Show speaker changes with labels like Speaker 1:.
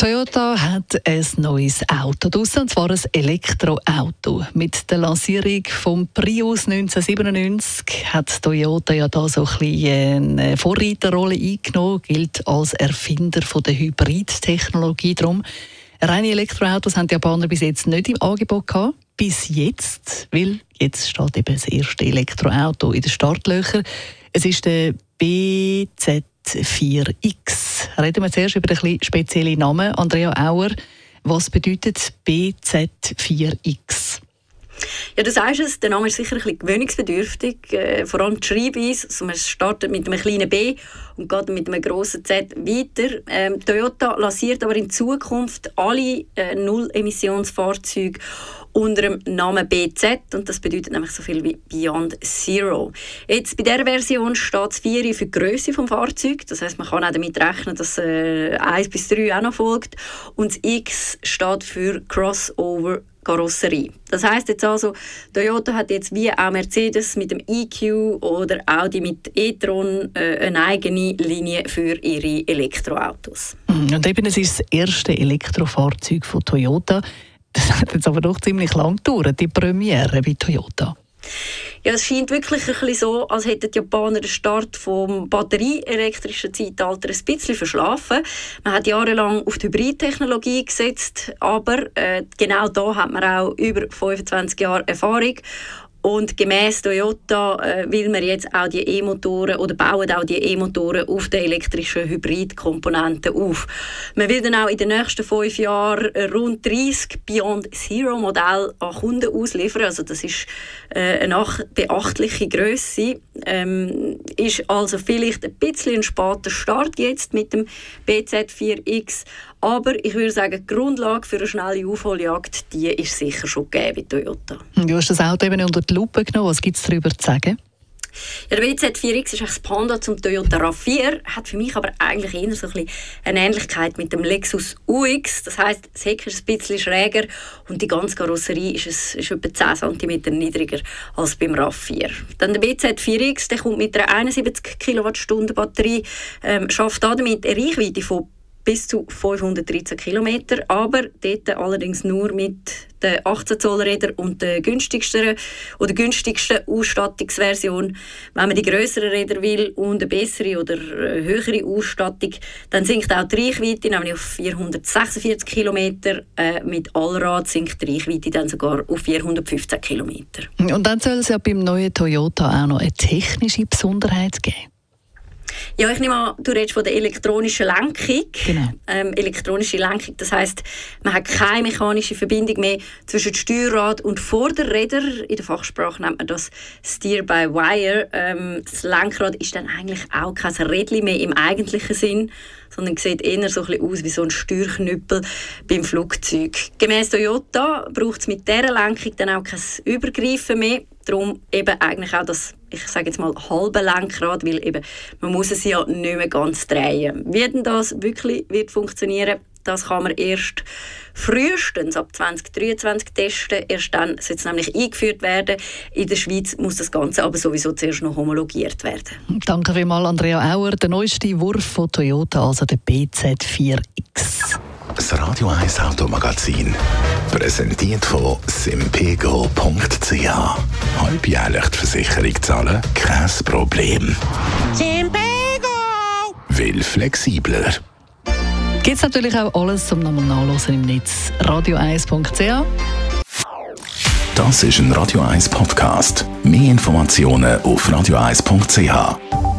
Speaker 1: Toyota hat ein neues Auto draussen, und zwar ein Elektroauto. Mit der Lancierung vom Prius 1997 hat Toyota ja da so ein bisschen eine Vorreiterrolle eingenommen, gilt als Erfinder von der Hybridtechnologie. Darum reine Elektroautos haben die Japaner bis jetzt nicht im Angebot gehabt. Bis jetzt, weil jetzt steht eben das erste Elektroauto in den Startlöchern. Es ist der BZ 4X. Reden wir zuerst über den speziellen Namen. Andrea Auer, was bedeutet BZ4X?
Speaker 2: Ja, du sagst es, der Name ist sicher ein bisschen gewöhnungsbedürftig, äh, vor allem die Schreibweise. Also man startet mit einem kleinen B und geht mit einem grossen Z weiter. Ähm, Toyota lanciert aber in Zukunft alle äh, Null-Emissionsfahrzeuge unter dem Namen BZ und das bedeutet nämlich so viel wie Beyond Zero. Jetzt bei dieser Version steht das 4 für die Größe des Fahrzeugs, das heißt man kann auch damit rechnen, dass äh, 1 bis 3 auch noch folgt und das X steht für Crossover Karosserie. Das heißt jetzt also, Toyota hat jetzt wie auch Mercedes mit dem EQ oder Audi mit e-tron äh, eine eigene Linie für ihre Elektroautos.
Speaker 1: Mhm. Und eben, es ist das erste Elektrofahrzeug von Toyota. Das hat jetzt aber doch ziemlich lang gedauert, die Premiere bei Toyota.
Speaker 2: Ja, es scheint wirklich ein bisschen so, als hätten die Japaner den Start vom batterieelektrischen Zeitalter ein bisschen verschlafen. Man hat jahrelang auf die Hybridtechnologie gesetzt, aber äh, genau da hat man auch über 25 Jahre Erfahrung und gemäß Toyota äh, will man jetzt auch die E-Motoren oder bauen auch die E-Motoren auf den elektrischen Hybridkomponenten auf. Man will dann auch in den nächsten fünf Jahren rund 30 Beyond Zero Modelle an Kunden ausliefern. Also das ist äh, eine beachtliche Größe. Ähm, ist also vielleicht ein bisschen ein später Start jetzt mit dem BZ4X, aber ich würde sagen, die Grundlage für eine schnelle Aufholjagd, die ist sicher schon gegeben bei Toyota.
Speaker 1: Du hast das Auto eben unter die Lupe genommen. Was gibt es darüber zu sagen?
Speaker 2: Ja, der WZ4X ist das Panda zum Toyota RAV4, hat für mich aber eigentlich eher so ein eine Ähnlichkeit mit dem Lexus UX. Das heißt, das Heck ist ein bisschen schräger und die ganze Karosserie ist, es, ist etwa 10 cm niedriger als beim RAV4. Dann der WZ4X, der kommt mit einer 71 Kilowattstunden Batterie, ähm, schafft damit eine Reichweite von bis zu 513 km, aber dort allerdings nur mit den 18 Zoll Rädern und der günstigsten oder günstigsten Ausstattungsversion. Wenn man die größeren Räder will und eine bessere oder höhere Ausstattung, dann sinkt auch die Reichweite, nämlich auf 446 km. Äh, mit Allrad sinkt die Reichweite dann sogar auf 415 km.
Speaker 1: Und dann soll es ja beim neuen Toyota auch noch eine technische Besonderheit geben.
Speaker 2: Ja, ich nehme an, du redest von der elektronischen Lenkung.
Speaker 1: Genau.
Speaker 2: Ähm, elektronische Lenkung, das heißt, man hat keine mechanische Verbindung mehr zwischen Steuerrad und Vorderräder. In der Fachsprache nennt man das Steer by Wire. Ähm, das Lenkrad ist dann eigentlich auch kein Rädchen mehr im eigentlichen Sinn, sondern sieht eher so ein bisschen aus wie so ein Steuerknüppel beim Flugzeug. Gemäß Toyota braucht es mit dieser Lenkung dann auch kein Übergreifen mehr. Darum eben eigentlich auch das, ich sage jetzt mal, halbe Lenkrad, weil eben, man muss es ja nicht mehr ganz drehen. Wie denn das wirklich wird funktionieren, das kann man erst frühestens ab 2023 testen. Erst dann soll es nämlich eingeführt werden. In der Schweiz muss das Ganze aber sowieso zuerst noch homologiert werden.
Speaker 1: Danke vielmals, Andrea Auer. Der neueste Wurf von Toyota, also der BZ4X.
Speaker 3: Das Radio 1 Automagazin. Präsentiert von simpego.ch. Halbjährlich die Versicherung zahlen? Kein Problem.
Speaker 2: Simpego!
Speaker 3: Will flexibler.
Speaker 1: Gibt es natürlich auch alles zum nochmal nachlesen im Netz. radio1.ch
Speaker 3: Das ist ein Radio 1 Podcast. Mehr Informationen auf radio1.ch.